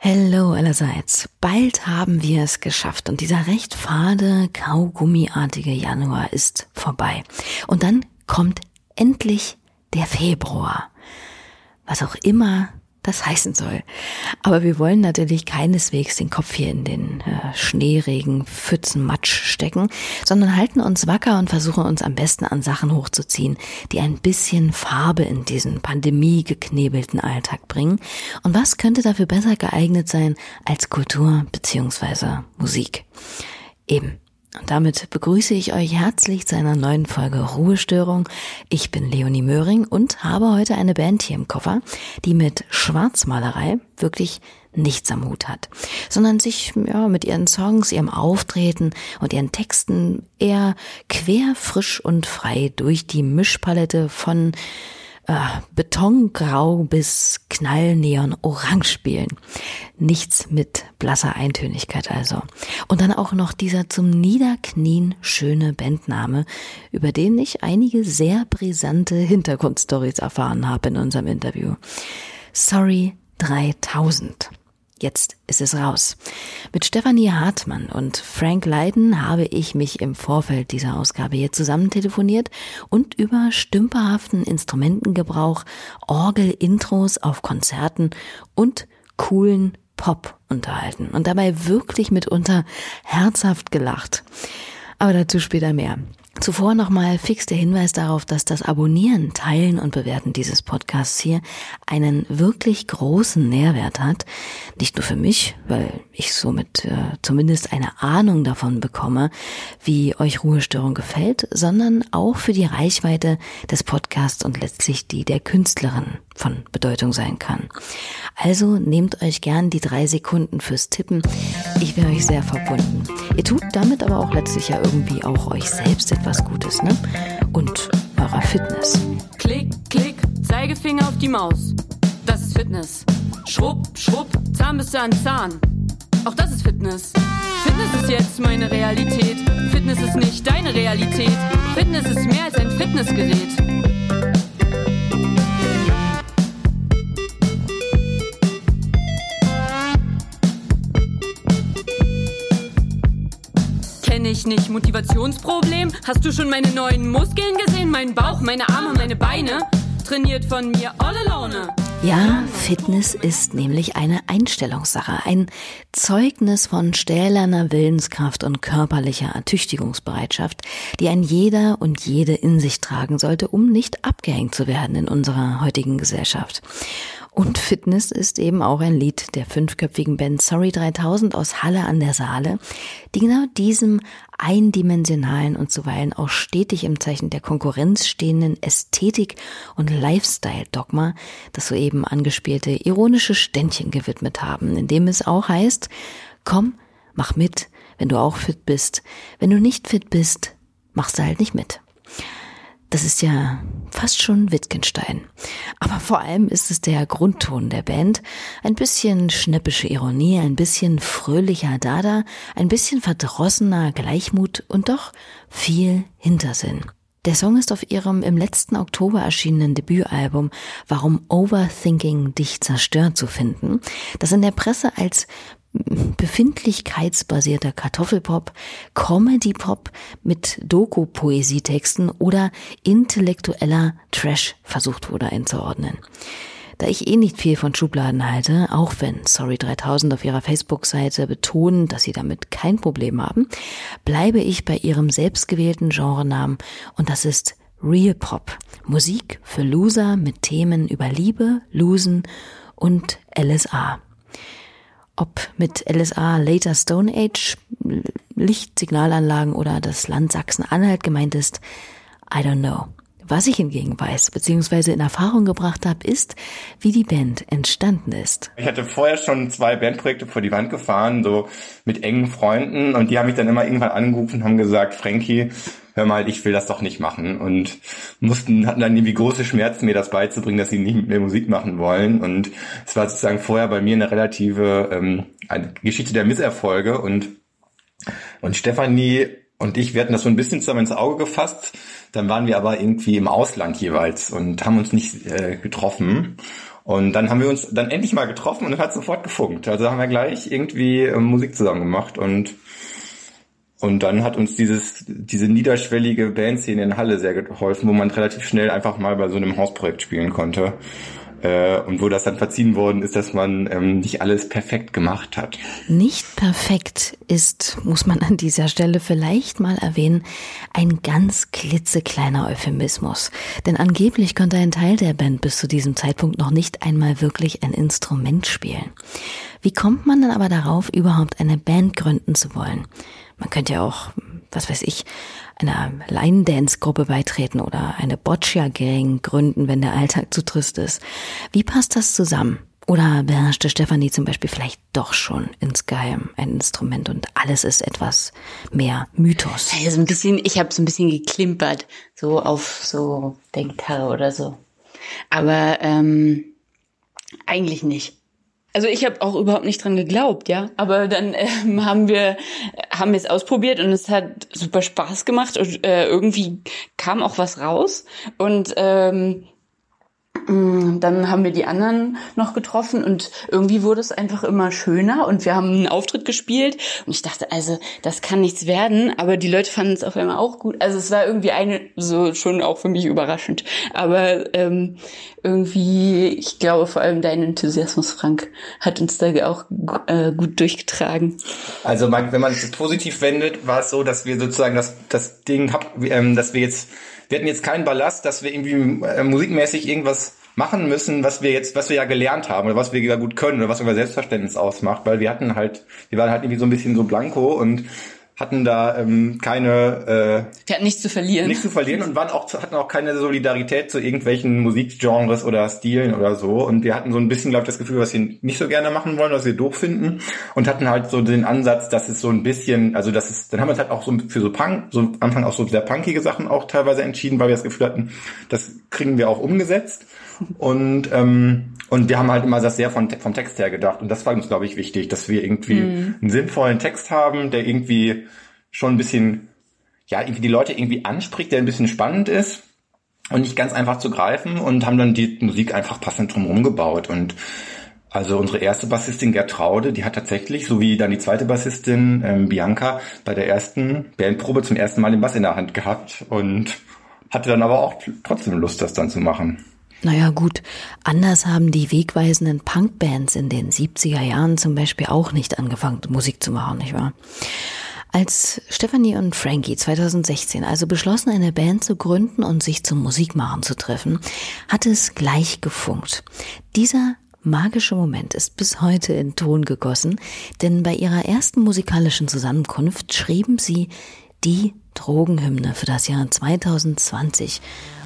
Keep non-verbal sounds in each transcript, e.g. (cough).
Hallo allerseits. Bald haben wir es geschafft und dieser recht fade, kaugummiartige Januar ist vorbei. Und dann kommt endlich der Februar. Was auch immer das heißen soll. Aber wir wollen natürlich keineswegs den Kopf hier in den äh, Schneeregen, Pfützen, Matsch stecken, sondern halten uns wacker und versuchen uns am besten an Sachen hochzuziehen, die ein bisschen Farbe in diesen pandemiegeknebelten Alltag bringen. Und was könnte dafür besser geeignet sein als Kultur beziehungsweise Musik? Eben. Und damit begrüße ich euch herzlich zu einer neuen Folge Ruhestörung. Ich bin Leonie Möhring und habe heute eine Band hier im Koffer, die mit Schwarzmalerei wirklich nichts am Hut hat, sondern sich ja, mit ihren Songs, ihrem Auftreten und ihren Texten eher quer, frisch und frei durch die Mischpalette von äh, Betongrau bis Knallneon Orange spielen. Nichts mit blasser Eintönigkeit also. Und dann auch noch dieser zum Niederknien schöne Bandname, über den ich einige sehr brisante Hintergrundstories erfahren habe in unserem Interview. Sorry 3000. Jetzt ist es raus. Mit Stefanie Hartmann und Frank Leiden habe ich mich im Vorfeld dieser Ausgabe hier zusammen telefoniert und über stümperhaften Instrumentengebrauch, Orgel-Intros auf Konzerten und coolen Pop unterhalten und dabei wirklich mitunter herzhaft gelacht. Aber dazu später mehr. Zuvor nochmal fix der Hinweis darauf, dass das Abonnieren, Teilen und Bewerten dieses Podcasts hier einen wirklich großen Nährwert hat. Nicht nur für mich, weil ich somit äh, zumindest eine Ahnung davon bekomme, wie euch Ruhestörung gefällt, sondern auch für die Reichweite des Podcasts und letztlich die der Künstlerin von Bedeutung sein kann. Also nehmt euch gern die drei Sekunden fürs Tippen. Ich wäre euch sehr verbunden. Ihr tut damit aber auch letztlich ja irgendwie auch euch selbst etwas Gutes, ne? Und eurer Fitness. Klick, klick, Zeigefinger auf die Maus. Das ist Fitness. Schrupp, schrupp, Zahnbürste an Zahn. Auch das ist Fitness. Fitness ist jetzt meine Realität. Fitness ist nicht deine Realität. Fitness ist mehr als ein Fitnessgerät. Ich nicht. Motivationsproblem? Hast du schon meine neuen Muskeln gesehen? Mein Bauch, meine Arme, meine Beine? Trainiert von mir all alone. Ja, Fitness ist nämlich eine Einstellungssache, ein Zeugnis von stählerner Willenskraft und körperlicher Ertüchtigungsbereitschaft, die ein jeder und jede in sich tragen sollte, um nicht abgehängt zu werden in unserer heutigen Gesellschaft. Und Fitness ist eben auch ein Lied der fünfköpfigen Band Sorry 3000 aus Halle an der Saale, die genau diesem eindimensionalen und zuweilen auch stetig im Zeichen der Konkurrenz stehenden Ästhetik und Lifestyle-Dogma das soeben angespielte ironische Ständchen gewidmet haben, in dem es auch heißt, komm, mach mit, wenn du auch fit bist. Wenn du nicht fit bist, machst du halt nicht mit. Das ist ja fast schon Wittgenstein. Aber vor allem ist es der Grundton der Band. Ein bisschen schnippische Ironie, ein bisschen fröhlicher Dada, ein bisschen verdrossener Gleichmut und doch viel Hintersinn. Der Song ist auf ihrem im letzten Oktober erschienenen Debütalbum Warum Overthinking dich zerstört zu finden, das in der Presse als befindlichkeitsbasierter Kartoffelpop, Comedy-Pop mit Doku-Poesietexten oder intellektueller Trash versucht wurde einzuordnen. Da ich eh nicht viel von Schubladen halte, auch wenn Sorry 3000 auf ihrer Facebook-Seite betonen, dass sie damit kein Problem haben, bleibe ich bei ihrem selbstgewählten Genrenamen und das ist Real Pop. Musik für Loser mit Themen über Liebe, Losen und LSA. Ob mit LSA Later Stone Age, Lichtsignalanlagen oder das Land Sachsen-Anhalt gemeint ist, I don't know. Was ich hingegen weiß, beziehungsweise in Erfahrung gebracht habe, ist, wie die Band entstanden ist. Ich hatte vorher schon zwei Bandprojekte vor die Wand gefahren, so mit engen Freunden, und die haben mich dann immer irgendwann angerufen und haben gesagt, Frankie, hör mal, ich will das doch nicht machen. Und mussten, hatten dann irgendwie große Schmerzen, mir das beizubringen, dass sie nicht mit mir Musik machen wollen. Und es war sozusagen vorher bei mir eine relative ähm, eine Geschichte der Misserfolge. Und und Stefanie und ich, wir hatten das so ein bisschen zusammen ins Auge gefasst, dann waren wir aber irgendwie im Ausland jeweils und haben uns nicht äh, getroffen Und dann haben wir uns dann endlich mal getroffen und hat sofort gefunkt. Also haben wir gleich irgendwie äh, Musik zusammen gemacht und und dann hat uns dieses, diese niederschwellige Bandszene in Halle sehr geholfen, wo man relativ schnell einfach mal bei so einem Hausprojekt spielen konnte. Äh, und wo das dann verziehen worden ist, dass man ähm, nicht alles perfekt gemacht hat. Nicht perfekt ist, muss man an dieser Stelle vielleicht mal erwähnen, ein ganz klitzekleiner Euphemismus. Denn angeblich konnte ein Teil der Band bis zu diesem Zeitpunkt noch nicht einmal wirklich ein Instrument spielen. Wie kommt man dann aber darauf, überhaupt eine Band gründen zu wollen? Man könnte ja auch, was weiß ich, einer Line-Dance-Gruppe beitreten oder eine Boccia-Gang gründen, wenn der Alltag zu trist ist. Wie passt das zusammen? Oder beherrschte Stefanie zum Beispiel vielleicht doch schon insgeheim ein Instrument und alles ist etwas mehr Mythos? Ja, so ein bisschen, ich habe so ein bisschen geklimpert, so auf so der oder so. Aber ähm, eigentlich nicht. Also ich habe auch überhaupt nicht dran geglaubt, ja. Aber dann ähm, haben wir haben es ausprobiert und es hat super Spaß gemacht und äh, irgendwie kam auch was raus und ähm, dann haben wir die anderen noch getroffen und irgendwie wurde es einfach immer schöner und wir haben einen Auftritt gespielt und ich dachte, also das kann nichts werden, aber die Leute fanden es auf einmal auch gut. Also es war irgendwie eine so schon auch für mich überraschend, aber ähm, irgendwie, ich glaube vor allem dein Enthusiasmus, Frank, hat uns da auch äh, gut durchgetragen. Also wenn man es positiv wendet, war es so, dass wir sozusagen das das Ding hab, ähm, dass wir jetzt wir hatten jetzt keinen Ballast, dass wir irgendwie äh, musikmäßig irgendwas machen müssen, was wir jetzt, was wir ja gelernt haben oder was wir ja gut können oder was unser Selbstverständnis ausmacht, weil wir hatten halt, wir waren halt irgendwie so ein bisschen so blanko und hatten da ähm, keine äh, wir hatten nichts zu verlieren. nichts zu verlieren und waren auch hatten auch keine Solidarität zu irgendwelchen Musikgenres oder Stilen oder so. Und wir hatten so ein bisschen glaube ich das Gefühl was wir nicht so gerne machen wollen was wir doof finden und hatten halt so den Ansatz dass es so ein bisschen also das ist dann haben wir uns halt auch so für so Punk so am Anfang auch so sehr punkige Sachen auch teilweise entschieden weil wir das Gefühl hatten das kriegen wir auch umgesetzt und, ähm, und wir haben halt immer das sehr von, vom Text her gedacht. Und das war uns, glaube ich, wichtig, dass wir irgendwie mhm. einen sinnvollen Text haben, der irgendwie schon ein bisschen, ja, irgendwie die Leute irgendwie anspricht, der ein bisschen spannend ist und nicht ganz einfach zu greifen und haben dann die Musik einfach passend drumherum gebaut. Und also unsere erste Bassistin Gertraude, die hat tatsächlich, so wie dann die zweite Bassistin ähm, Bianca, bei der ersten Bandprobe zum ersten Mal den Bass in der Hand gehabt und hatte dann aber auch trotzdem Lust, das dann zu machen. Naja gut, anders haben die wegweisenden Punkbands in den 70er Jahren zum Beispiel auch nicht angefangen, Musik zu machen, nicht wahr? Als Stephanie und Frankie 2016 also beschlossen, eine Band zu gründen und sich zum Musikmachen zu treffen, hat es gleich gefunkt. Dieser magische Moment ist bis heute in Ton gegossen, denn bei ihrer ersten musikalischen Zusammenkunft schrieben sie die Drogenhymne für das Jahr 2020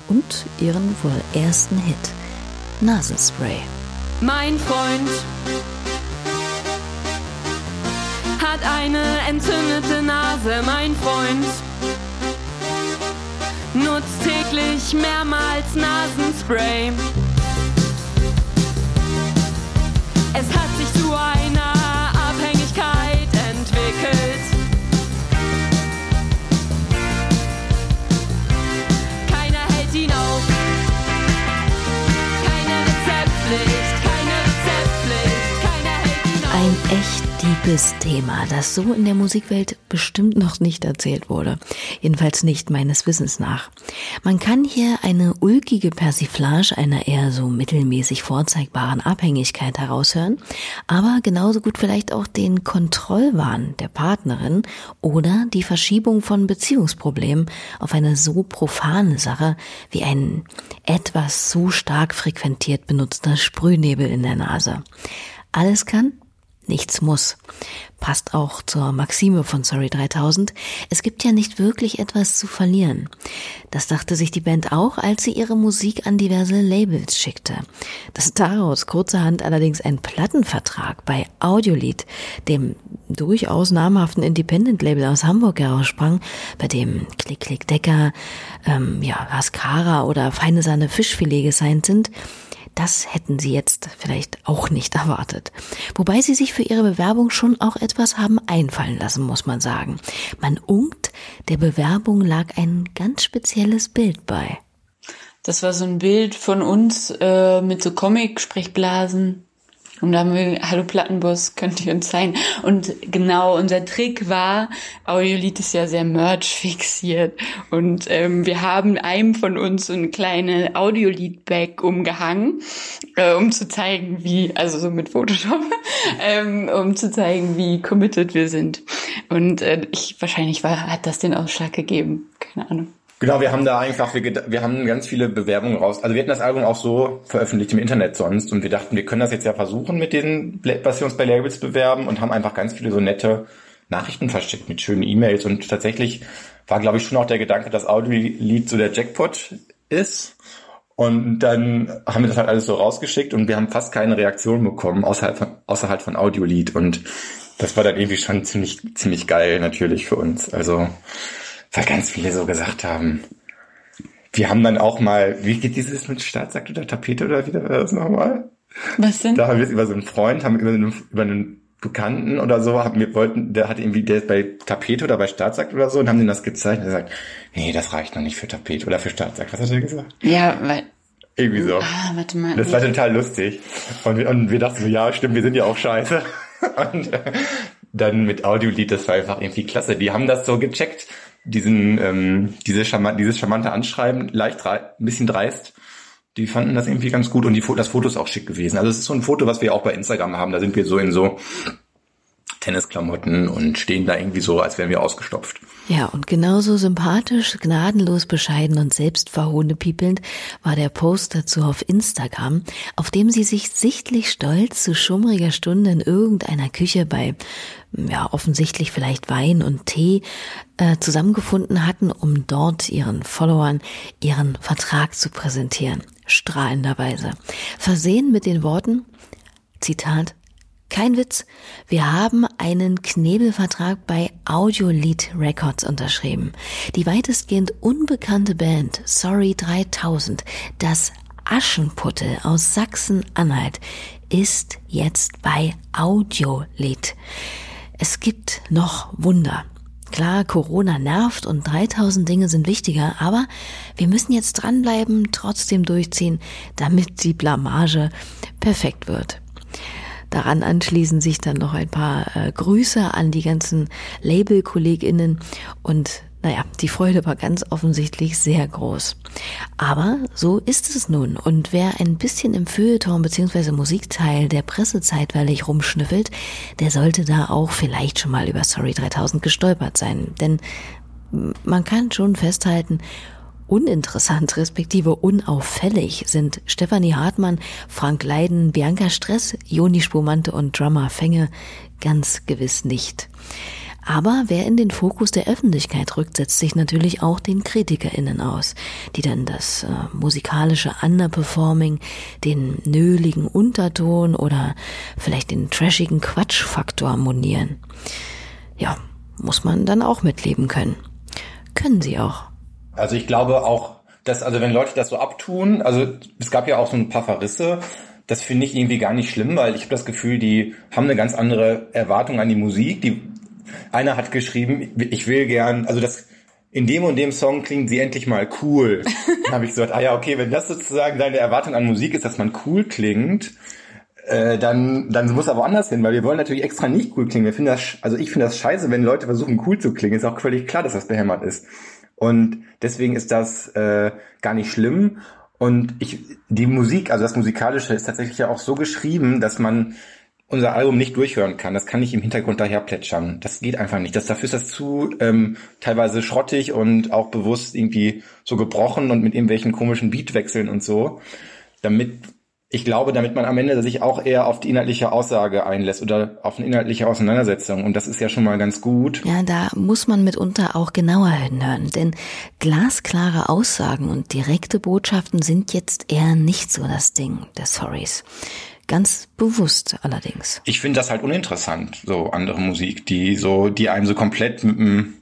und ihren wohl ersten Hit, Nasenspray. Mein Freund hat eine entzündete Nase, mein Freund nutzt täglich mehrmals Nasenspray. Es hat sich zu einer deepes Thema, das so in der Musikwelt bestimmt noch nicht erzählt wurde. Jedenfalls nicht meines Wissens nach. Man kann hier eine ulkige Persiflage einer eher so mittelmäßig vorzeigbaren Abhängigkeit heraushören, aber genauso gut vielleicht auch den Kontrollwahn der Partnerin oder die Verschiebung von Beziehungsproblemen auf eine so profane Sache wie ein etwas zu stark frequentiert benutzter Sprühnebel in der Nase. Alles kann, Nichts muss. Passt auch zur Maxime von Sorry 3000. Es gibt ja nicht wirklich etwas zu verlieren. Das dachte sich die Band auch, als sie ihre Musik an diverse Labels schickte. Dass daraus kurzerhand allerdings ein Plattenvertrag bei Audiolied, dem durchaus namhaften Independent-Label aus Hamburg heraussprang, bei dem Klick Klick Decker, ähm, ja, Haskara oder Feine Sahne Fischfilet gesigned sind, das hätten sie jetzt vielleicht auch nicht erwartet. Wobei sie sich für ihre Bewerbung schon auch etwas haben einfallen lassen, muss man sagen. Man unkt, der Bewerbung lag ein ganz spezielles Bild bei. Das war so ein Bild von uns äh, mit so Comic-Sprechblasen. Und da haben wir, hallo Plattenbus, könnt ihr uns sein? Und genau, unser Trick war, Audiolied ist ja sehr merch fixiert. Und ähm, wir haben einem von uns so eine kleine Audiolied-Bag umgehangen, äh, um zu zeigen, wie, also so mit Photoshop, (laughs) ähm, um zu zeigen, wie committed wir sind. Und äh, ich, wahrscheinlich war, hat das den Ausschlag gegeben. Keine Ahnung. Genau, wir haben da einfach, wir, wir haben ganz viele Bewerbungen raus. Also wir hatten das Album auch so veröffentlicht im Internet sonst und wir dachten, wir können das jetzt ja versuchen mit den, was wir uns bei Labels bewerben und haben einfach ganz viele so nette Nachrichten verschickt mit schönen E-Mails und tatsächlich war, glaube ich, schon auch der Gedanke, dass Audio-Lied so der Jackpot ist. Und dann haben wir das halt alles so rausgeschickt und wir haben fast keine Reaktion bekommen außerhalb von, außerhalb von Audiolied und das war dann irgendwie schon ziemlich, ziemlich geil natürlich für uns. Also, weil ganz viele so gesagt haben. Wir haben dann auch mal, wie geht dieses mit Staatsakt oder Tapete oder wieder das nochmal? Was denn? Da haben wir es über so einen Freund, haben über einen, über einen Bekannten oder so, haben wir wollten, der hat irgendwie, der ist bei Tapete oder bei Staatsakt oder so und haben den das gezeigt und er sagt, nee, das reicht noch nicht für Tapete oder für Staatsakt. Was hat er gesagt? Ja, weil, Irgendwie so. ah, warte mal. Das war total lustig. Und wir, und wir dachten so, ja, stimmt, wir sind ja auch scheiße. (laughs) Und äh, dann mit Audiolied, das war einfach irgendwie klasse. Die haben das so gecheckt, diesen, ähm, diese charmant, dieses charmante Anschreiben, leicht ein bisschen dreist. Die fanden das irgendwie ganz gut und die, das Foto ist auch schick gewesen. Also es ist so ein Foto, was wir auch bei Instagram haben. Da sind wir so in so Tennisklamotten und stehen da irgendwie so, als wären wir ausgestopft. Ja, und genauso sympathisch, gnadenlos bescheiden und selbstverhohnepiepelnd war der Post dazu auf Instagram, auf dem sie sich sichtlich stolz zu schummriger Stunde in irgendeiner Küche bei, ja, offensichtlich vielleicht Wein und Tee äh, zusammengefunden hatten, um dort ihren Followern ihren Vertrag zu präsentieren. Strahlenderweise. Versehen mit den Worten, Zitat, kein Witz, wir haben einen Knebelvertrag bei Audiolied Records unterschrieben. Die weitestgehend unbekannte Band Sorry 3000, das Aschenputtel aus Sachsen-Anhalt, ist jetzt bei Audiolied. Es gibt noch Wunder. Klar, Corona nervt und 3000 Dinge sind wichtiger, aber wir müssen jetzt dranbleiben, trotzdem durchziehen, damit die Blamage perfekt wird. Daran anschließen sich dann noch ein paar äh, Grüße an die ganzen Label-KollegInnen und naja, die Freude war ganz offensichtlich sehr groß. Aber so ist es nun. Und wer ein bisschen im Feuilleton bzw. Musikteil der Presse zeitweilig rumschnüffelt, der sollte da auch vielleicht schon mal über Sorry 3000 gestolpert sein. Denn man kann schon festhalten, uninteressant respektive unauffällig sind Stefanie Hartmann, Frank Leiden, Bianca Stress, Joni Spumante und Drummer Fenge ganz gewiss nicht. Aber wer in den Fokus der Öffentlichkeit rückt, setzt sich natürlich auch den KritikerInnen aus, die dann das äh, musikalische Underperforming, den nöligen Unterton oder vielleicht den trashigen Quatschfaktor monieren. Ja, muss man dann auch mitleben können. Können sie auch. Also ich glaube auch, dass, also wenn Leute das so abtun, also es gab ja auch so ein paar Verrisse, das finde ich irgendwie gar nicht schlimm, weil ich habe das Gefühl, die haben eine ganz andere Erwartung an die Musik. Die, einer hat geschrieben, ich will gern, also das in dem und dem Song klingt sie endlich mal cool. (laughs) Dann habe ich gesagt, ah ja, okay, wenn das sozusagen deine Erwartung an Musik ist, dass man cool klingt, äh, dann, dann muss aber anders hin, weil wir wollen natürlich extra nicht cool klingen. Wir finden das, also ich finde das scheiße, wenn Leute versuchen cool zu klingen. Ist auch völlig klar, dass das behämmert ist. Und deswegen ist das äh, gar nicht schlimm. Und ich, die Musik, also das Musikalische ist tatsächlich ja auch so geschrieben, dass man unser Album nicht durchhören kann. Das kann nicht im Hintergrund daher plätschern. Das geht einfach nicht. Das, dafür ist das zu ähm, teilweise schrottig und auch bewusst irgendwie so gebrochen und mit irgendwelchen komischen Beatwechseln und so. Damit, ich glaube, damit man am Ende sich auch eher auf die inhaltliche Aussage einlässt oder auf eine inhaltliche Auseinandersetzung. Und das ist ja schon mal ganz gut. Ja, da muss man mitunter auch genauer hinhören, denn glasklare Aussagen und direkte Botschaften sind jetzt eher nicht so das Ding der Stories. Ganz bewusst allerdings. Ich finde das halt uninteressant, so andere Musik, die so, die einem so komplett mit dem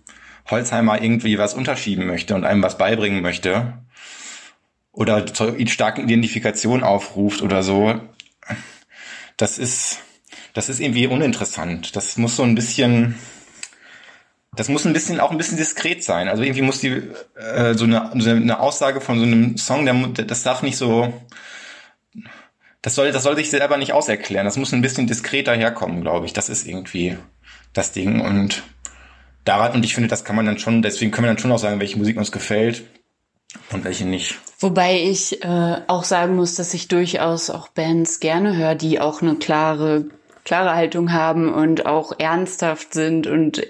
Holzheimer irgendwie was unterschieben möchte und einem was beibringen möchte. Oder zur starken Identifikation aufruft oder so. Das ist, das ist irgendwie uninteressant. Das muss so ein bisschen, das muss ein bisschen auch ein bisschen diskret sein. Also irgendwie muss die äh, so eine, so eine Aussage von so einem Song, der, das darf nicht so das soll, das soll sich selber nicht auserklären. Das muss ein bisschen diskreter herkommen, glaube ich. Das ist irgendwie das Ding. Und daran, und ich finde, das kann man dann schon, deswegen können wir dann schon auch sagen, welche Musik uns gefällt und welche nicht. Wobei ich äh, auch sagen muss, dass ich durchaus auch Bands gerne höre, die auch eine klare, klare Haltung haben und auch ernsthaft sind und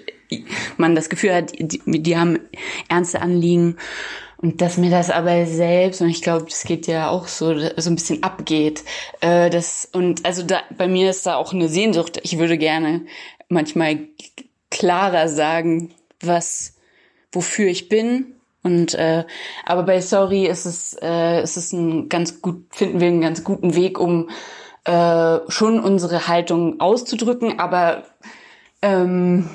man das Gefühl hat, die, die haben ernste Anliegen. Und dass mir das aber selbst, und ich glaube, das geht ja auch so, so ein bisschen abgeht. Äh, das, und also da, bei mir ist da auch eine Sehnsucht. Ich würde gerne manchmal klarer sagen, was, wofür ich bin. Und äh, aber bei Sorry ist es, äh, ist es ein ganz gut, finden wir einen ganz guten Weg, um äh, schon unsere Haltung auszudrücken, aber ähm,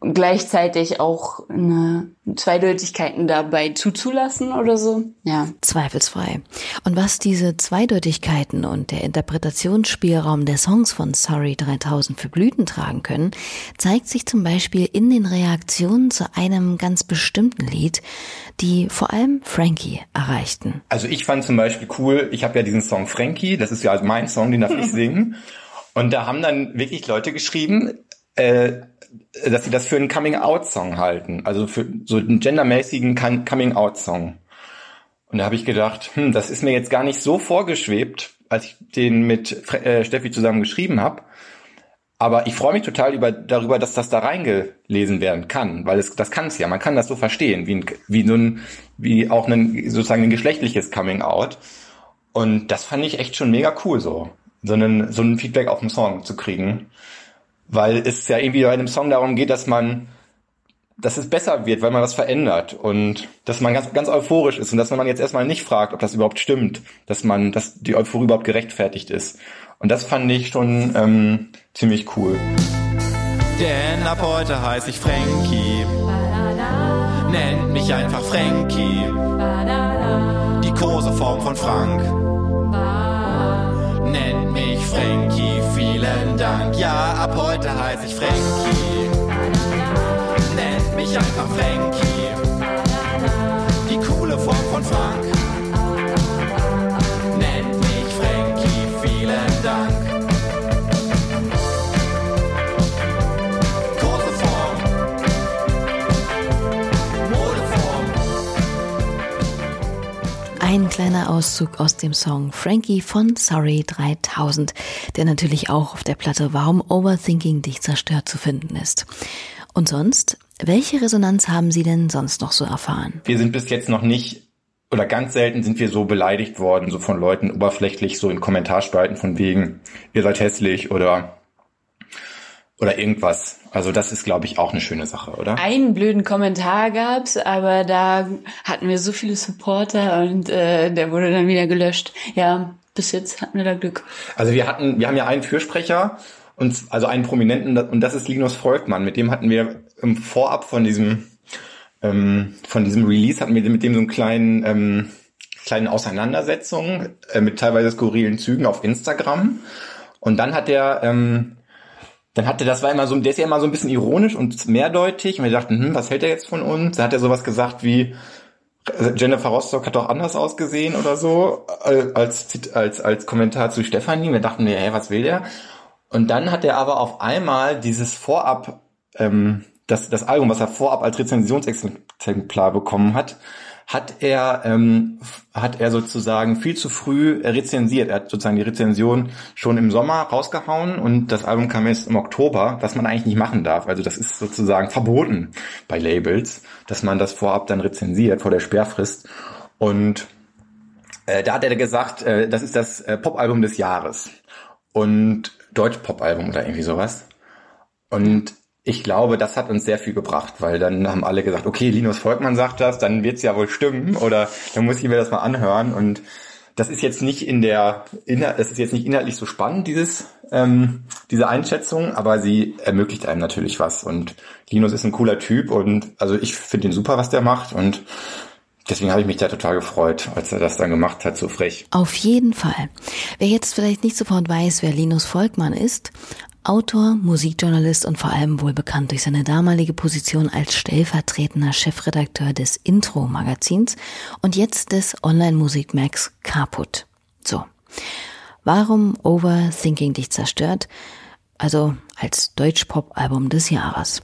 gleichzeitig auch eine Zweideutigkeiten dabei zuzulassen oder so. Ja. Zweifelsfrei. Und was diese Zweideutigkeiten und der Interpretationsspielraum der Songs von Sorry 3000 für Blüten tragen können, zeigt sich zum Beispiel in den Reaktionen zu einem ganz bestimmten Lied, die vor allem Frankie erreichten. Also ich fand zum Beispiel cool, ich habe ja diesen Song Frankie, das ist ja mein Song, den darf ich (laughs) singen. Und da haben dann wirklich Leute geschrieben, äh, dass sie das für einen Coming-out-Song halten, also für so einen gendermäßigen Coming-out-Song. Und da habe ich gedacht, hm, das ist mir jetzt gar nicht so vorgeschwebt, als ich den mit äh, Steffi zusammen geschrieben habe. Aber ich freue mich total über, darüber, dass das da reingelesen werden kann, weil es, das kann es ja. Man kann das so verstehen, wie, ein, wie, so ein, wie auch ein, sozusagen ein geschlechtliches Coming Out. Und das fand ich echt schon mega cool, so, so, einen, so ein Feedback auf den Song zu kriegen weil es ja irgendwie bei einem Song darum geht, dass man, dass es besser wird, weil man was verändert und dass man ganz, ganz euphorisch ist und dass man jetzt erstmal nicht fragt, ob das überhaupt stimmt, dass man, dass die Euphorie überhaupt gerechtfertigt ist. Und das fand ich schon ähm, ziemlich cool. Denn ab heute heiße ich Frankie. Nennt mich einfach Frankie. Die Koseform von Frank. Nennt mich Frankie vielen Dank. Ja, ab heute heiße ich Frankie. Nennt mich einfach Frankie. Die coole Form von Frank. Ein kleiner Auszug aus dem Song Frankie von Sorry 3000, der natürlich auch auf der Platte Warum Overthinking dich zerstört zu finden ist. Und sonst, welche Resonanz haben Sie denn sonst noch so erfahren? Wir sind bis jetzt noch nicht oder ganz selten sind wir so beleidigt worden, so von Leuten oberflächlich, so in Kommentarspalten von wegen, ihr seid hässlich oder oder irgendwas. Also das ist, glaube ich, auch eine schöne Sache, oder? Einen blöden Kommentar gab's, aber da hatten wir so viele Supporter und äh, der wurde dann wieder gelöscht. Ja, bis jetzt hatten wir da Glück. Also wir hatten, wir haben ja einen Fürsprecher und also einen Prominenten und das ist Linus Volkmann. Mit dem hatten wir im Vorab von diesem ähm, von diesem Release hatten wir mit dem so einen kleinen ähm, kleinen Auseinandersetzung äh, mit teilweise skurrilen Zügen auf Instagram. Und dann hat der ähm, dann hatte das war immer so, der ist ja immer so ein bisschen ironisch und mehrdeutig und wir dachten, hm, was hält er jetzt von uns? Da hat er sowas gesagt wie äh, Jennifer Rostock hat doch anders ausgesehen oder so äh, als als als Kommentar zu Stefanie. Wir dachten, hey, was will der? Und dann hat er aber auf einmal dieses Vorab ähm, das das Album, was er vorab als Rezensionsexemplar bekommen hat, hat er ähm, hat er sozusagen viel zu früh rezensiert. Er hat sozusagen die Rezension schon im Sommer rausgehauen und das Album kam jetzt im Oktober, was man eigentlich nicht machen darf. Also das ist sozusagen verboten bei Labels, dass man das vorab dann rezensiert vor der Sperrfrist. Und äh, da hat er gesagt, äh, das ist das äh, Popalbum des Jahres und Deutsch-Pop-Album oder irgendwie sowas. Und ich glaube, das hat uns sehr viel gebracht, weil dann haben alle gesagt, okay, Linus Volkmann sagt das, dann wird's ja wohl stimmen oder dann muss ich mir das mal anhören und das ist jetzt nicht in der, das ist jetzt nicht inhaltlich so spannend, dieses, ähm, diese Einschätzung, aber sie ermöglicht einem natürlich was und Linus ist ein cooler Typ und also ich finde ihn super, was der macht und Deswegen habe ich mich da total gefreut, als er das dann gemacht hat, so frech. Auf jeden Fall. Wer jetzt vielleicht nicht sofort weiß, wer Linus Volkmann ist, Autor, Musikjournalist und vor allem wohl bekannt durch seine damalige Position als stellvertretender Chefredakteur des Intro-Magazins und jetzt des Online-Musik-Max Caput. So. Warum Overthinking dich zerstört? Also als Deutsch-Pop-Album des Jahres.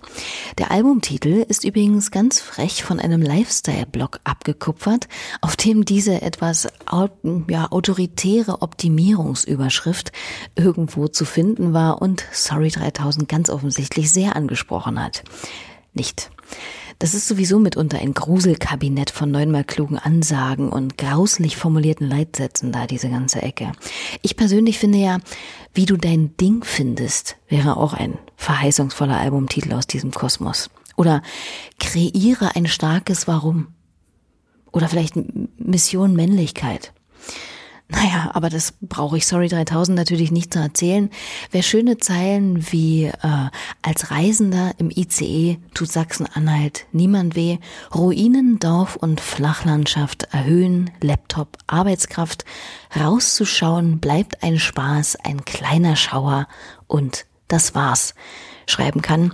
Der Albumtitel ist übrigens ganz frech von einem Lifestyle-Blog abgekupfert, auf dem diese etwas ja, autoritäre Optimierungsüberschrift irgendwo zu finden war und Sorry 3000 ganz offensichtlich sehr angesprochen hat. Nicht. Das ist sowieso mitunter ein Gruselkabinett von neunmal klugen Ansagen und grauslich formulierten Leitsätzen da, diese ganze Ecke. Ich persönlich finde ja, wie du dein Ding findest, wäre auch ein verheißungsvoller Albumtitel aus diesem Kosmos. Oder kreiere ein starkes Warum. Oder vielleicht Mission Männlichkeit. Naja, aber das brauche ich. Sorry 3000 natürlich nicht zu erzählen. Wer schöne Zeilen wie äh, als Reisender im ICE tut Sachsen-Anhalt niemand weh, Ruinen, Dorf und Flachlandschaft erhöhen, Laptop, Arbeitskraft, rauszuschauen bleibt ein Spaß, ein kleiner Schauer. Und das war's, schreiben kann,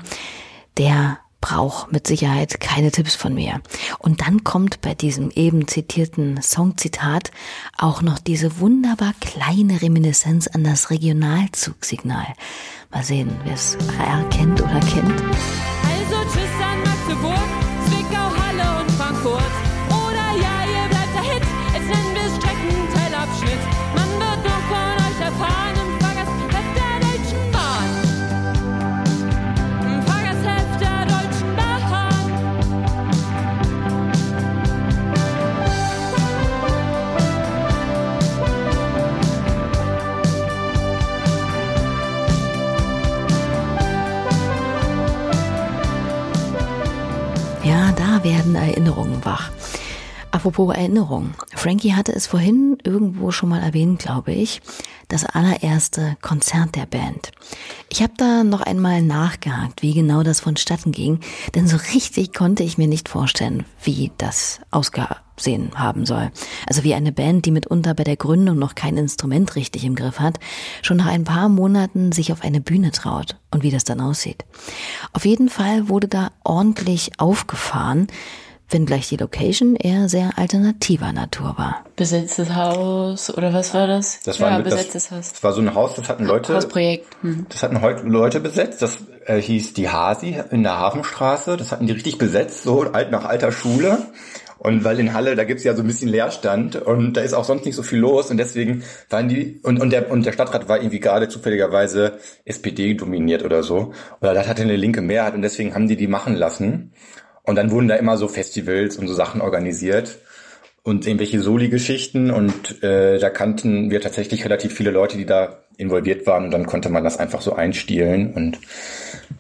der braucht mit Sicherheit keine Tipps von mir. Und dann kommt bei diesem eben zitierten Songzitat auch noch diese wunderbar kleine Reminiszenz an das Regionalzugsignal. Mal sehen, wer es erkennt oder kennt. Also tschüss werden Erinnerungen wach. Apropos Erinnerung. Frankie hatte es vorhin irgendwo schon mal erwähnt, glaube ich. Das allererste Konzert der Band. Ich habe da noch einmal nachgehakt, wie genau das vonstatten ging, denn so richtig konnte ich mir nicht vorstellen, wie das ausgesehen haben soll. Also wie eine Band, die mitunter bei der Gründung noch kein Instrument richtig im Griff hat, schon nach ein paar Monaten sich auf eine Bühne traut und wie das dann aussieht. Auf jeden Fall wurde da ordentlich aufgefahren, wenngleich die Location eher sehr alternativer Natur war. Besetztes Haus oder was war das? Das war, ja, ein, besetztes das, Haus. das war so ein Haus, das hatten Leute, Hausprojekt. Hm. das hatten heute Leute besetzt. Das äh, hieß die Hasi in der Hafenstraße. Das hatten die richtig besetzt, so alt nach alter Schule. Und weil in Halle, da gibt's ja so ein bisschen Leerstand und da ist auch sonst nicht so viel los und deswegen waren die, und, und, der, und der Stadtrat war irgendwie gerade zufälligerweise SPD dominiert oder so. Oder das hatte eine linke Mehrheit und deswegen haben die die machen lassen. Und dann wurden da immer so Festivals und so Sachen organisiert und irgendwelche Soli-Geschichten. Und äh, da kannten wir tatsächlich relativ viele Leute, die da involviert waren. Und dann konnte man das einfach so einstielen. Und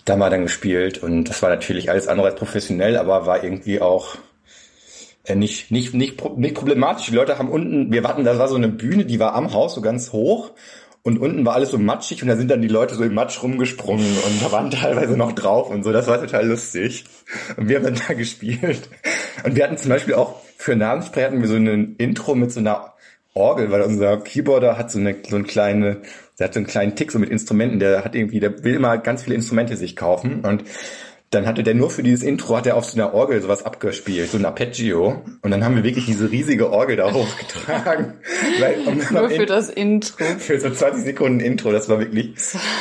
da mal dann gespielt. Und das war natürlich alles andere als professionell, aber war irgendwie auch äh, nicht, nicht, nicht, nicht problematisch. Die Leute haben unten, wir hatten, da war so eine Bühne, die war am Haus so ganz hoch und unten war alles so matschig und da sind dann die Leute so im Matsch rumgesprungen und da waren (laughs) teilweise noch drauf und so. Das war total lustig. Und wir haben dann (laughs) da gespielt. Und wir hatten zum Beispiel auch für Namensspray hatten wir so ein Intro mit so einer Orgel, weil unser Keyboarder hat so eine, so eine kleine, der hat so einen kleinen Tick so mit Instrumenten, der hat irgendwie, der will immer ganz viele Instrumente sich kaufen und dann hatte der nur für dieses Intro, hat er auf so einer Orgel sowas abgespielt, so ein Arpeggio. Und dann haben wir wirklich diese riesige Orgel da hochgetragen. (laughs) Nur für das Intro. für so 20 Sekunden Intro, das war wirklich,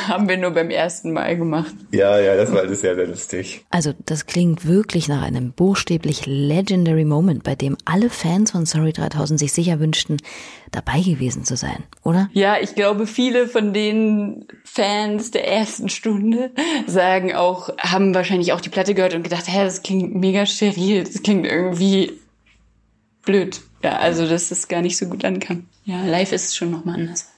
Haben wir nur beim ersten Mal gemacht. ja, ja, das war alles sehr, sehr lustig. Also das klingt wirklich nach einem buchstäblich legendary Moment, bei dem alle Fans von Sorry 3000 sich sicher wünschten, dabei gewesen zu sein, oder? Ja, ich glaube, viele von den Fans der ersten Stunde sagen auch, haben wahrscheinlich auch die Platte gehört und gedacht, hä, das klingt mega steril, das klingt irgendwie blöd. Ja, also, dass es gar nicht so gut ankam. Ja, live ist es schon nochmal anders.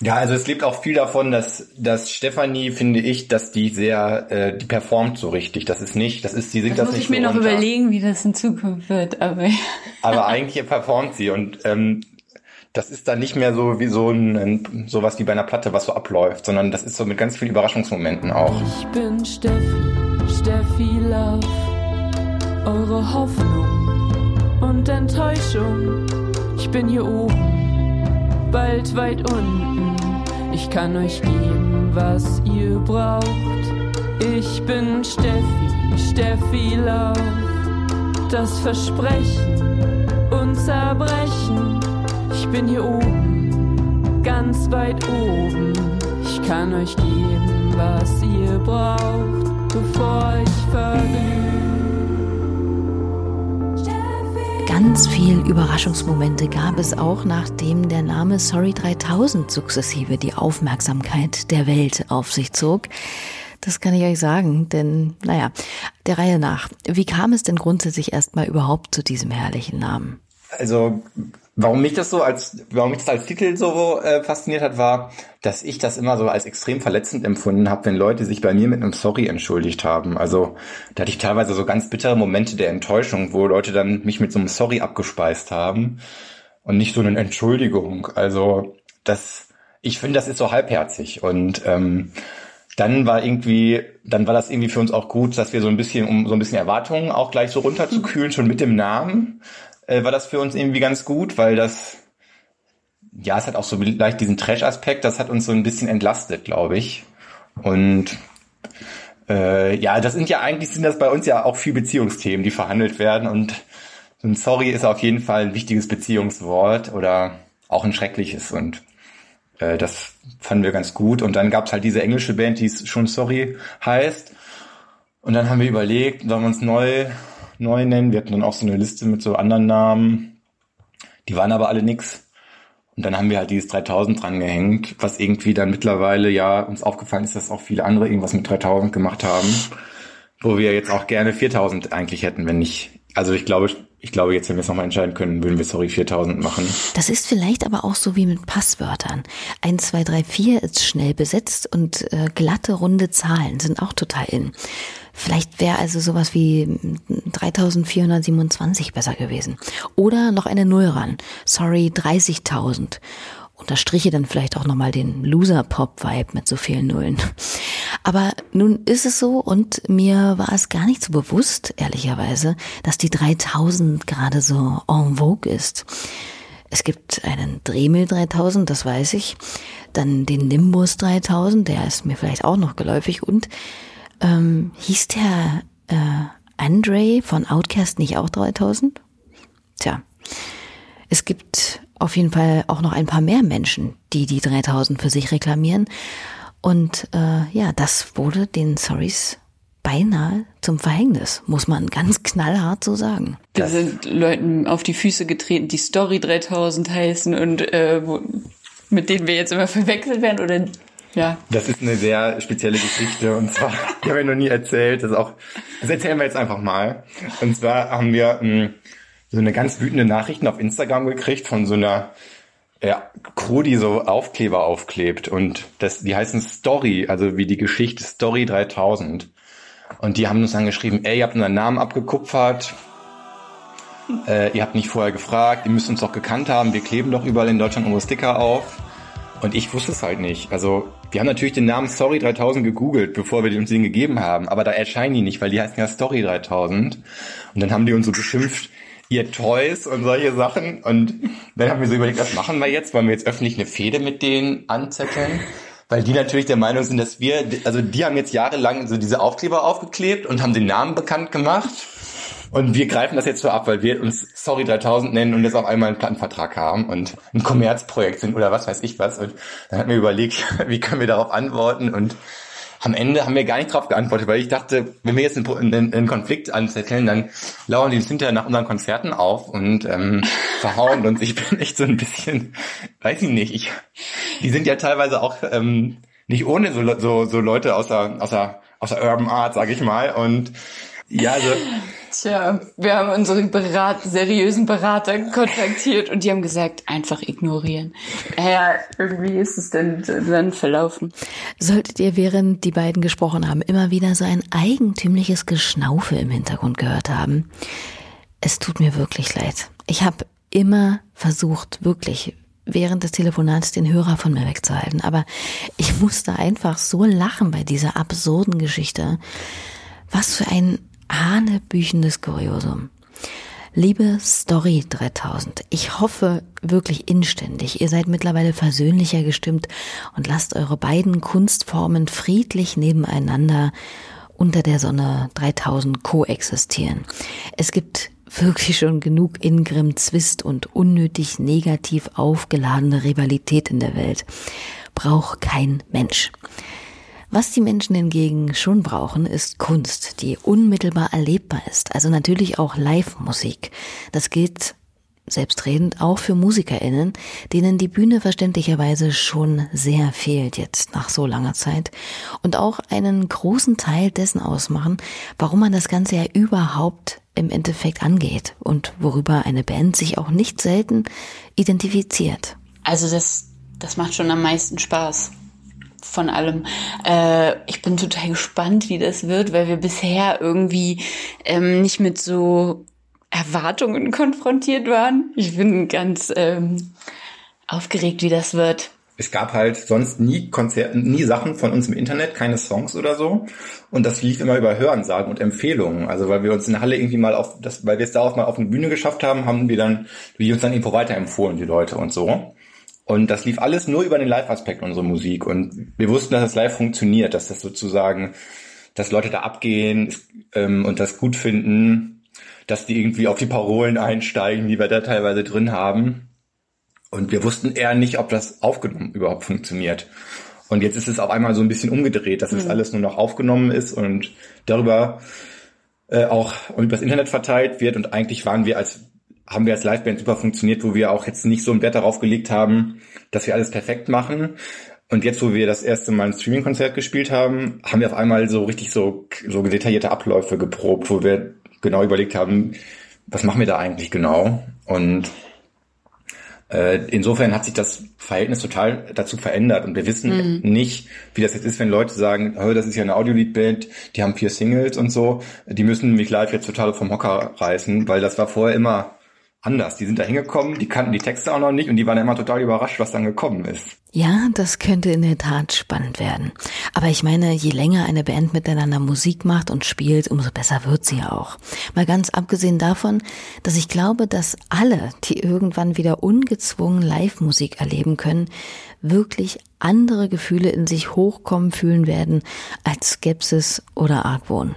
Ja, also es lebt auch viel davon, dass, dass Stefanie, finde ich, dass die sehr, äh, die performt so richtig. Das ist nicht, das ist, die singt Das das, muss nicht ich mir so noch runter. überlegen, wie das in Zukunft wird, aber ja. Aber (laughs) eigentlich performt sie und ähm, das ist dann nicht mehr so wie so ein, sowas wie bei einer Platte, was so abläuft, sondern das ist so mit ganz vielen Überraschungsmomenten auch. Ich bin Steffi, Steffi Love, eure Hoffnung und Enttäuschung. Ich bin hier oben, bald weit unten. Ich kann euch geben, was ihr braucht. Ich bin Steffi, Steffi Lauf. Das Versprechen und Zerbrechen. Ich bin hier oben, ganz weit oben. Ich kann euch geben, was ihr braucht, bevor ich verglühe. Ganz viel Überraschungsmomente gab es auch, nachdem der Name Sorry 3000 sukzessive die Aufmerksamkeit der Welt auf sich zog. Das kann ich euch sagen, denn naja, der Reihe nach. Wie kam es denn grundsätzlich erstmal überhaupt zu diesem herrlichen Namen? Also Warum mich das so als, warum mich das als Titel so äh, fasziniert hat, war, dass ich das immer so als extrem verletzend empfunden habe, wenn Leute sich bei mir mit einem Sorry entschuldigt haben. Also da hatte ich teilweise so ganz bittere Momente der Enttäuschung, wo Leute dann mich mit so einem Sorry abgespeist haben und nicht so eine Entschuldigung. Also das, ich finde, das ist so halbherzig und ähm, dann war irgendwie, dann war das irgendwie für uns auch gut, dass wir so ein bisschen, um so ein bisschen Erwartungen auch gleich so runterzukühlen, schon mit dem Namen, äh, war das für uns irgendwie ganz gut, weil das, ja, es hat auch so leicht diesen Trash-Aspekt, das hat uns so ein bisschen entlastet, glaube ich. Und äh, ja, das sind ja eigentlich, sind das bei uns ja auch viel Beziehungsthemen, die verhandelt werden und so ein Sorry ist auf jeden Fall ein wichtiges Beziehungswort oder auch ein schreckliches und äh, das fanden wir ganz gut. Und dann gab es halt diese englische Band, die schon Sorry heißt. Und dann haben wir überlegt, sollen wir uns neu neu nennen. Wir hatten dann auch so eine Liste mit so anderen Namen. Die waren aber alle nix. Und dann haben wir halt dieses 3000 dran gehängt, was irgendwie dann mittlerweile ja uns aufgefallen ist, dass auch viele andere irgendwas mit 3000 gemacht haben, wo wir jetzt auch gerne 4000 eigentlich hätten, wenn nicht. Also ich glaube, ich glaube jetzt, wenn wir es nochmal entscheiden können, würden wir sorry 4000 machen. Das ist vielleicht aber auch so wie mit Passwörtern. 1, 2, 3, 4 ist schnell besetzt und äh, glatte, runde Zahlen sind auch total in. Vielleicht wäre also sowas wie 3427 besser gewesen. Oder noch eine Null ran. Sorry, 30.000. Unterstriche dann vielleicht auch nochmal den Loser-Pop-Vibe mit so vielen Nullen. Aber nun ist es so und mir war es gar nicht so bewusst, ehrlicherweise, dass die 3000 gerade so en vogue ist. Es gibt einen Dremel 3000, das weiß ich. Dann den Nimbus 3000, der ist mir vielleicht auch noch geläufig und ähm, hieß der äh, Andre von Outcast nicht auch 3000? Tja, es gibt auf jeden Fall auch noch ein paar mehr Menschen, die die 3000 für sich reklamieren. Und äh, ja, das wurde den Sorries beinahe zum Verhängnis, muss man ganz knallhart so sagen. Wir sind Leuten auf die Füße getreten, die Story 3000 heißen und äh, wo, mit denen wir jetzt immer verwechselt werden oder ja. Das ist eine sehr spezielle Geschichte und zwar, (laughs) die habe ich noch nie erzählt, das auch, das erzählen wir jetzt einfach mal. Und zwar haben wir mh, ähm, so eine ganz wütende Nachrichten auf Instagram gekriegt von so einer ja, Crew, die so Aufkleber aufklebt und das, die heißen Story, also wie die Geschichte Story 3000. Und die haben uns dann geschrieben, ey, ihr habt unseren Namen abgekupfert, äh, ihr habt nicht vorher gefragt, ihr müsst uns doch gekannt haben, wir kleben doch überall in Deutschland unsere Sticker auf. Und ich wusste es halt nicht. Also wir haben natürlich den Namen Story 3000 gegoogelt, bevor wir uns den gegeben haben, aber da erscheinen die nicht, weil die heißen ja Story 3000. Und dann haben die uns so beschimpft, ihr Toys und solche Sachen. Und dann haben wir so überlegt, was machen wir jetzt? Wollen wir jetzt öffentlich eine Fehde mit denen anzetteln? Weil die natürlich der Meinung sind, dass wir, also die haben jetzt jahrelang so diese Aufkleber aufgeklebt und haben den Namen bekannt gemacht. Und wir greifen das jetzt so ab, weil wir uns Sorry 3000 nennen und jetzt auf einmal einen Plattenvertrag haben und ein Kommerzprojekt sind oder was weiß ich was. Und dann hat mir überlegt, (laughs) wie können wir darauf antworten und am Ende haben wir gar nicht drauf geantwortet, weil ich dachte, wenn wir jetzt einen, einen, einen Konflikt anzetteln, dann lauern die uns hinterher nach unseren Konzerten auf und ähm, (laughs) verhauen uns. Ich bin echt so ein bisschen, weiß ich nicht, ich, die sind ja teilweise auch ähm, nicht ohne so, so, so Leute außer, außer, außer Urban Art, sag ich mal. Und ja, also Tja, wir haben unsere Berat seriösen Berater kontaktiert und die haben gesagt, einfach ignorieren. Ja, irgendwie ist es dann, dann verlaufen. Solltet ihr, während die beiden gesprochen haben, immer wieder so ein eigentümliches Geschnaufe im Hintergrund gehört haben, es tut mir wirklich leid. Ich habe immer versucht, wirklich während des Telefonats den Hörer von mir wegzuhalten, aber ich musste einfach so lachen bei dieser absurden Geschichte. Was für ein hanebüchendes Kuriosum. Liebe Story 3000, ich hoffe wirklich inständig, ihr seid mittlerweile versöhnlicher gestimmt und lasst eure beiden Kunstformen friedlich nebeneinander unter der Sonne 3000 koexistieren. Es gibt wirklich schon genug Ingrim, Zwist und unnötig negativ aufgeladene Rivalität in der Welt. Braucht kein Mensch. Was die Menschen hingegen schon brauchen, ist Kunst, die unmittelbar erlebbar ist. Also natürlich auch Live-Musik. Das gilt selbstredend auch für MusikerInnen, denen die Bühne verständlicherweise schon sehr fehlt jetzt nach so langer Zeit und auch einen großen Teil dessen ausmachen, warum man das Ganze ja überhaupt im Endeffekt angeht und worüber eine Band sich auch nicht selten identifiziert. Also das, das macht schon am meisten Spaß von allem. Äh, ich bin total gespannt, wie das wird, weil wir bisher irgendwie ähm, nicht mit so Erwartungen konfrontiert waren. Ich bin ganz ähm, aufgeregt, wie das wird. Es gab halt sonst nie Konzerte, nie Sachen von uns im Internet, keine Songs oder so. Und das lief immer über Hörensagen und Empfehlungen. Also weil wir uns in der Halle irgendwie mal auf das, weil wir es darauf mal auf eine Bühne geschafft haben, haben wir dann, die uns dann irgendwo weiterempfohlen, die Leute und so. Und das lief alles nur über den Live-Aspekt unserer Musik. Und wir wussten, dass das live funktioniert, dass das sozusagen, dass Leute da abgehen ähm, und das gut finden, dass die irgendwie auf die Parolen einsteigen, die wir da teilweise drin haben. Und wir wussten eher nicht, ob das aufgenommen überhaupt funktioniert. Und jetzt ist es auf einmal so ein bisschen umgedreht, dass es mhm. alles nur noch aufgenommen ist und darüber äh, auch und übers Internet verteilt wird. Und eigentlich waren wir als haben wir als Liveband super funktioniert, wo wir auch jetzt nicht so einen Wert darauf gelegt haben, dass wir alles perfekt machen. Und jetzt, wo wir das erste Mal ein Streaming-Konzert gespielt haben, haben wir auf einmal so richtig so, so detaillierte Abläufe geprobt, wo wir genau überlegt haben, was machen wir da eigentlich genau? Und äh, insofern hat sich das Verhältnis total dazu verändert und wir wissen mhm. nicht, wie das jetzt ist, wenn Leute sagen, oh, das ist ja eine Audiolied-Band, die haben vier Singles und so, die müssen mich live jetzt total vom Hocker reißen, weil das war vorher immer anders. Die sind da hingekommen, die kannten die Texte auch noch nicht und die waren immer total überrascht, was dann gekommen ist. Ja, das könnte in der Tat spannend werden. Aber ich meine, je länger eine Band miteinander Musik macht und spielt, umso besser wird sie auch. Mal ganz abgesehen davon, dass ich glaube, dass alle, die irgendwann wieder ungezwungen Live-Musik erleben können, wirklich andere Gefühle in sich hochkommen fühlen werden als Skepsis oder Argwohn.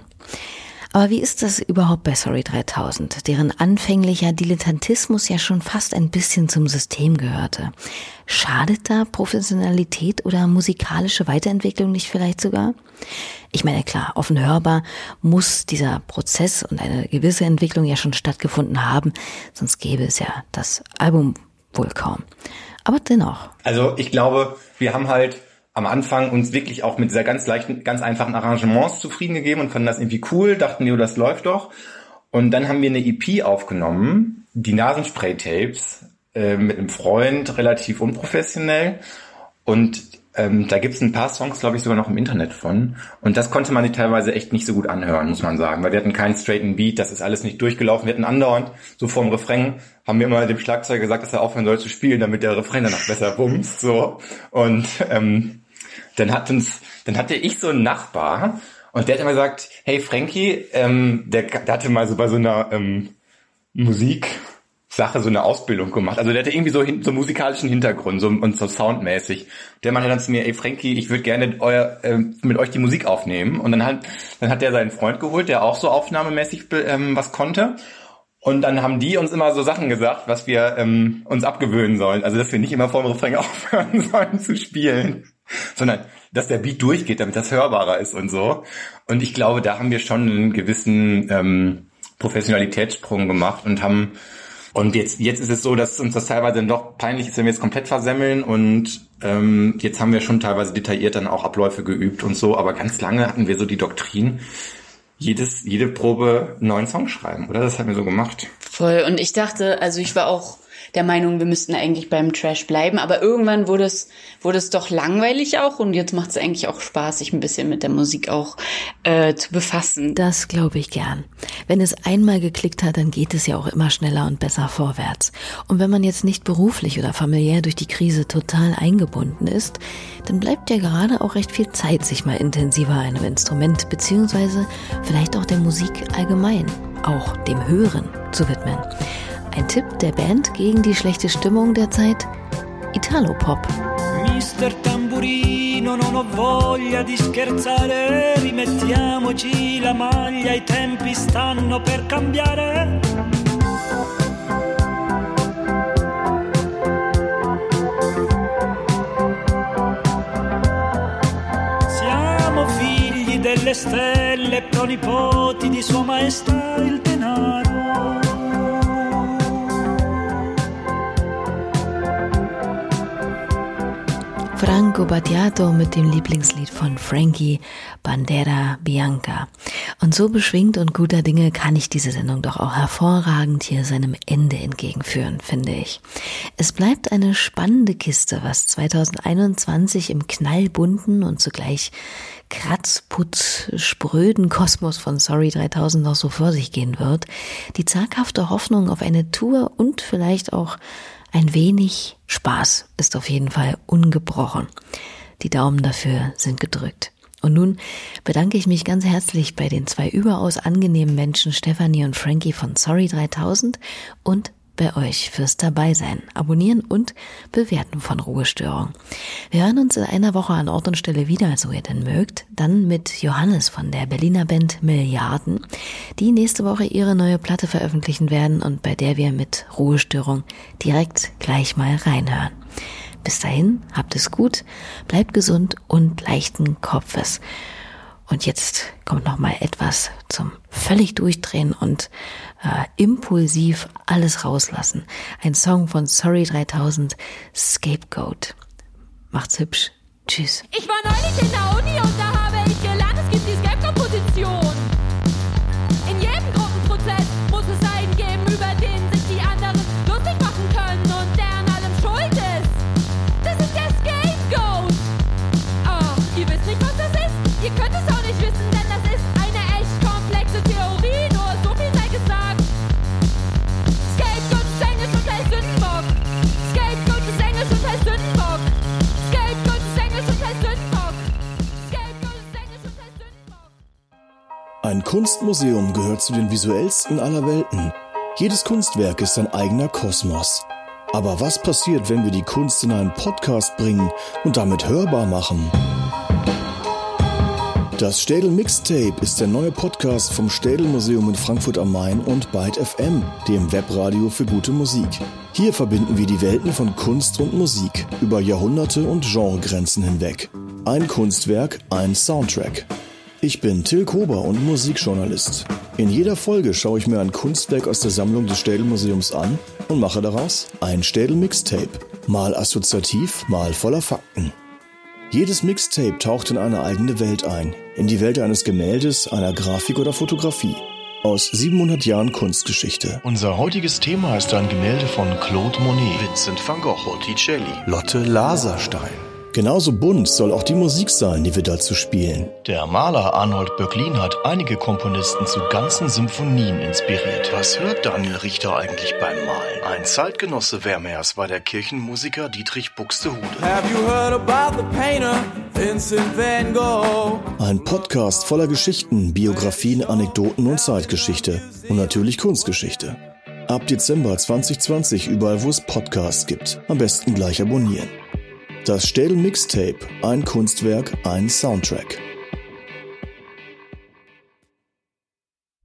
Aber wie ist das überhaupt bei Sorry 3000, deren anfänglicher Dilettantismus ja schon fast ein bisschen zum System gehörte? Schadet da Professionalität oder musikalische Weiterentwicklung nicht vielleicht sogar? Ich meine, klar, offen hörbar muss dieser Prozess und eine gewisse Entwicklung ja schon stattgefunden haben, sonst gäbe es ja das Album wohl kaum. Aber dennoch. Also ich glaube, wir haben halt am Anfang uns wirklich auch mit dieser ganz leichten, ganz einfachen Arrangements zufrieden gegeben und fanden das irgendwie cool, dachten, jo, das läuft doch. Und dann haben wir eine EP aufgenommen, die Nasenspray-Tapes, äh, mit einem Freund, relativ unprofessionell. Und ähm, da gibt's ein paar Songs, glaube ich, sogar noch im Internet von. Und das konnte man teilweise echt nicht so gut anhören, muss man sagen. Weil wir hatten keinen straighten Beat, das ist alles nicht durchgelaufen. Wir hatten andauernd, so vor dem Refrain, haben wir immer dem Schlagzeuger gesagt, dass er aufhören soll zu spielen, damit der Refrain danach besser bumst. So. Und ähm, dann hat uns, dann hatte ich so einen Nachbar und der hat immer gesagt, hey Frankie, ähm, der, der hatte mal so bei so einer ähm, Musiksache so eine Ausbildung gemacht. Also der hatte irgendwie so, hin, so musikalischen Hintergrund so, und so soundmäßig. Der meinte dann zu mir, ey Frankie, ich würde gerne euer, äh, mit euch die Musik aufnehmen. Und dann hat, dann hat der seinen Freund geholt, der auch so aufnahmemäßig ähm, was konnte. Und dann haben die uns immer so Sachen gesagt, was wir ähm, uns abgewöhnen sollen. Also dass wir nicht immer vor dem Refrain (laughs) aufhören sollen zu spielen sondern dass der Beat durchgeht, damit das hörbarer ist und so. Und ich glaube, da haben wir schon einen gewissen ähm, Professionalitätssprung gemacht und haben und jetzt jetzt ist es so, dass uns das teilweise doch peinlich ist, wenn wir jetzt komplett versemmeln und ähm, jetzt haben wir schon teilweise detailliert dann auch Abläufe geübt und so, aber ganz lange hatten wir so die Doktrin, jedes jede Probe einen neuen Song schreiben, oder? Das haben wir so gemacht. Voll. Und ich dachte, also ich war auch der Meinung, wir müssten eigentlich beim Trash bleiben. Aber irgendwann wurde es, wurde es doch langweilig auch und jetzt macht es eigentlich auch Spaß, sich ein bisschen mit der Musik auch äh, zu befassen. Das glaube ich gern. Wenn es einmal geklickt hat, dann geht es ja auch immer schneller und besser vorwärts. Und wenn man jetzt nicht beruflich oder familiär durch die Krise total eingebunden ist, dann bleibt ja gerade auch recht viel Zeit, sich mal intensiver einem Instrument beziehungsweise vielleicht auch der Musik allgemein, auch dem Hören zu widmen. Ein Tipp der Band gegen die schlechte Stimmung der Zeit? Italo-Pop. Mister Tamburino, non ho voglia di scherzare, rimettiamoci la maglia, i tempi stanno per cambiare. Siamo figli delle stelle, pronipoti di Sua Maestà il denaro. Franco Battiato mit dem Lieblingslied von Frankie Bandera Bianca. Und so beschwingt und guter Dinge kann ich diese Sendung doch auch hervorragend hier seinem Ende entgegenführen, finde ich. Es bleibt eine spannende Kiste, was 2021 im knallbunten und zugleich kratzputz spröden Kosmos von Sorry 3000 noch so vor sich gehen wird. Die zaghafte Hoffnung auf eine Tour und vielleicht auch ein wenig Spaß ist auf jeden Fall ungebrochen. Die Daumen dafür sind gedrückt. Und nun bedanke ich mich ganz herzlich bei den zwei überaus angenehmen Menschen Stefanie und Frankie von Sorry 3000 und bei euch fürs Dabeisein, Abonnieren und Bewerten von Ruhestörung. Wir hören uns in einer Woche an Ort und Stelle wieder, so ihr denn mögt. Dann mit Johannes von der Berliner Band Milliarden, die nächste Woche ihre neue Platte veröffentlichen werden und bei der wir mit Ruhestörung direkt gleich mal reinhören. Bis dahin, habt es gut, bleibt gesund und leichten Kopfes. Und jetzt kommt noch mal etwas zum völlig durchdrehen und äh, impulsiv alles rauslassen. Ein Song von Sorry 3000, Scapegoat. Macht's hübsch. Tschüss. Ich war neulich in der Uni und da Ein Kunstmuseum gehört zu den visuellsten aller Welten. Jedes Kunstwerk ist ein eigener Kosmos. Aber was passiert, wenn wir die Kunst in einen Podcast bringen und damit hörbar machen? Das Städel Mixtape ist der neue Podcast vom Städel Museum in Frankfurt am Main und Byte FM, dem Webradio für gute Musik. Hier verbinden wir die Welten von Kunst und Musik über Jahrhunderte und Genregrenzen hinweg. Ein Kunstwerk, ein Soundtrack. Ich bin Till Kober und Musikjournalist. In jeder Folge schaue ich mir ein Kunstwerk aus der Sammlung des Städel Museums an und mache daraus ein Städel Mixtape. Mal assoziativ, mal voller Fakten. Jedes Mixtape taucht in eine eigene Welt ein, in die Welt eines Gemäldes, einer Grafik oder Fotografie. Aus 700 Jahren Kunstgeschichte. Unser heutiges Thema ist ein Gemälde von Claude Monet, Vincent van Gogh, Botticelli, Lotte Laserstein. Genauso bunt soll auch die Musik sein, die wir dazu spielen. Der Maler Arnold Böcklin hat einige Komponisten zu ganzen Symphonien inspiriert. Was hört Daniel Richter eigentlich beim Malen? Ein Zeitgenosse Vermeers war der Kirchenmusiker Dietrich Buxtehude. Have you heard about the painter Vincent van Gogh? Ein Podcast voller Geschichten, Biografien, Anekdoten und Zeitgeschichte. Und natürlich Kunstgeschichte. Ab Dezember 2020 überall, wo es Podcasts gibt. Am besten gleich abonnieren. Das Städel Mixtape. Ein Kunstwerk, ein Soundtrack.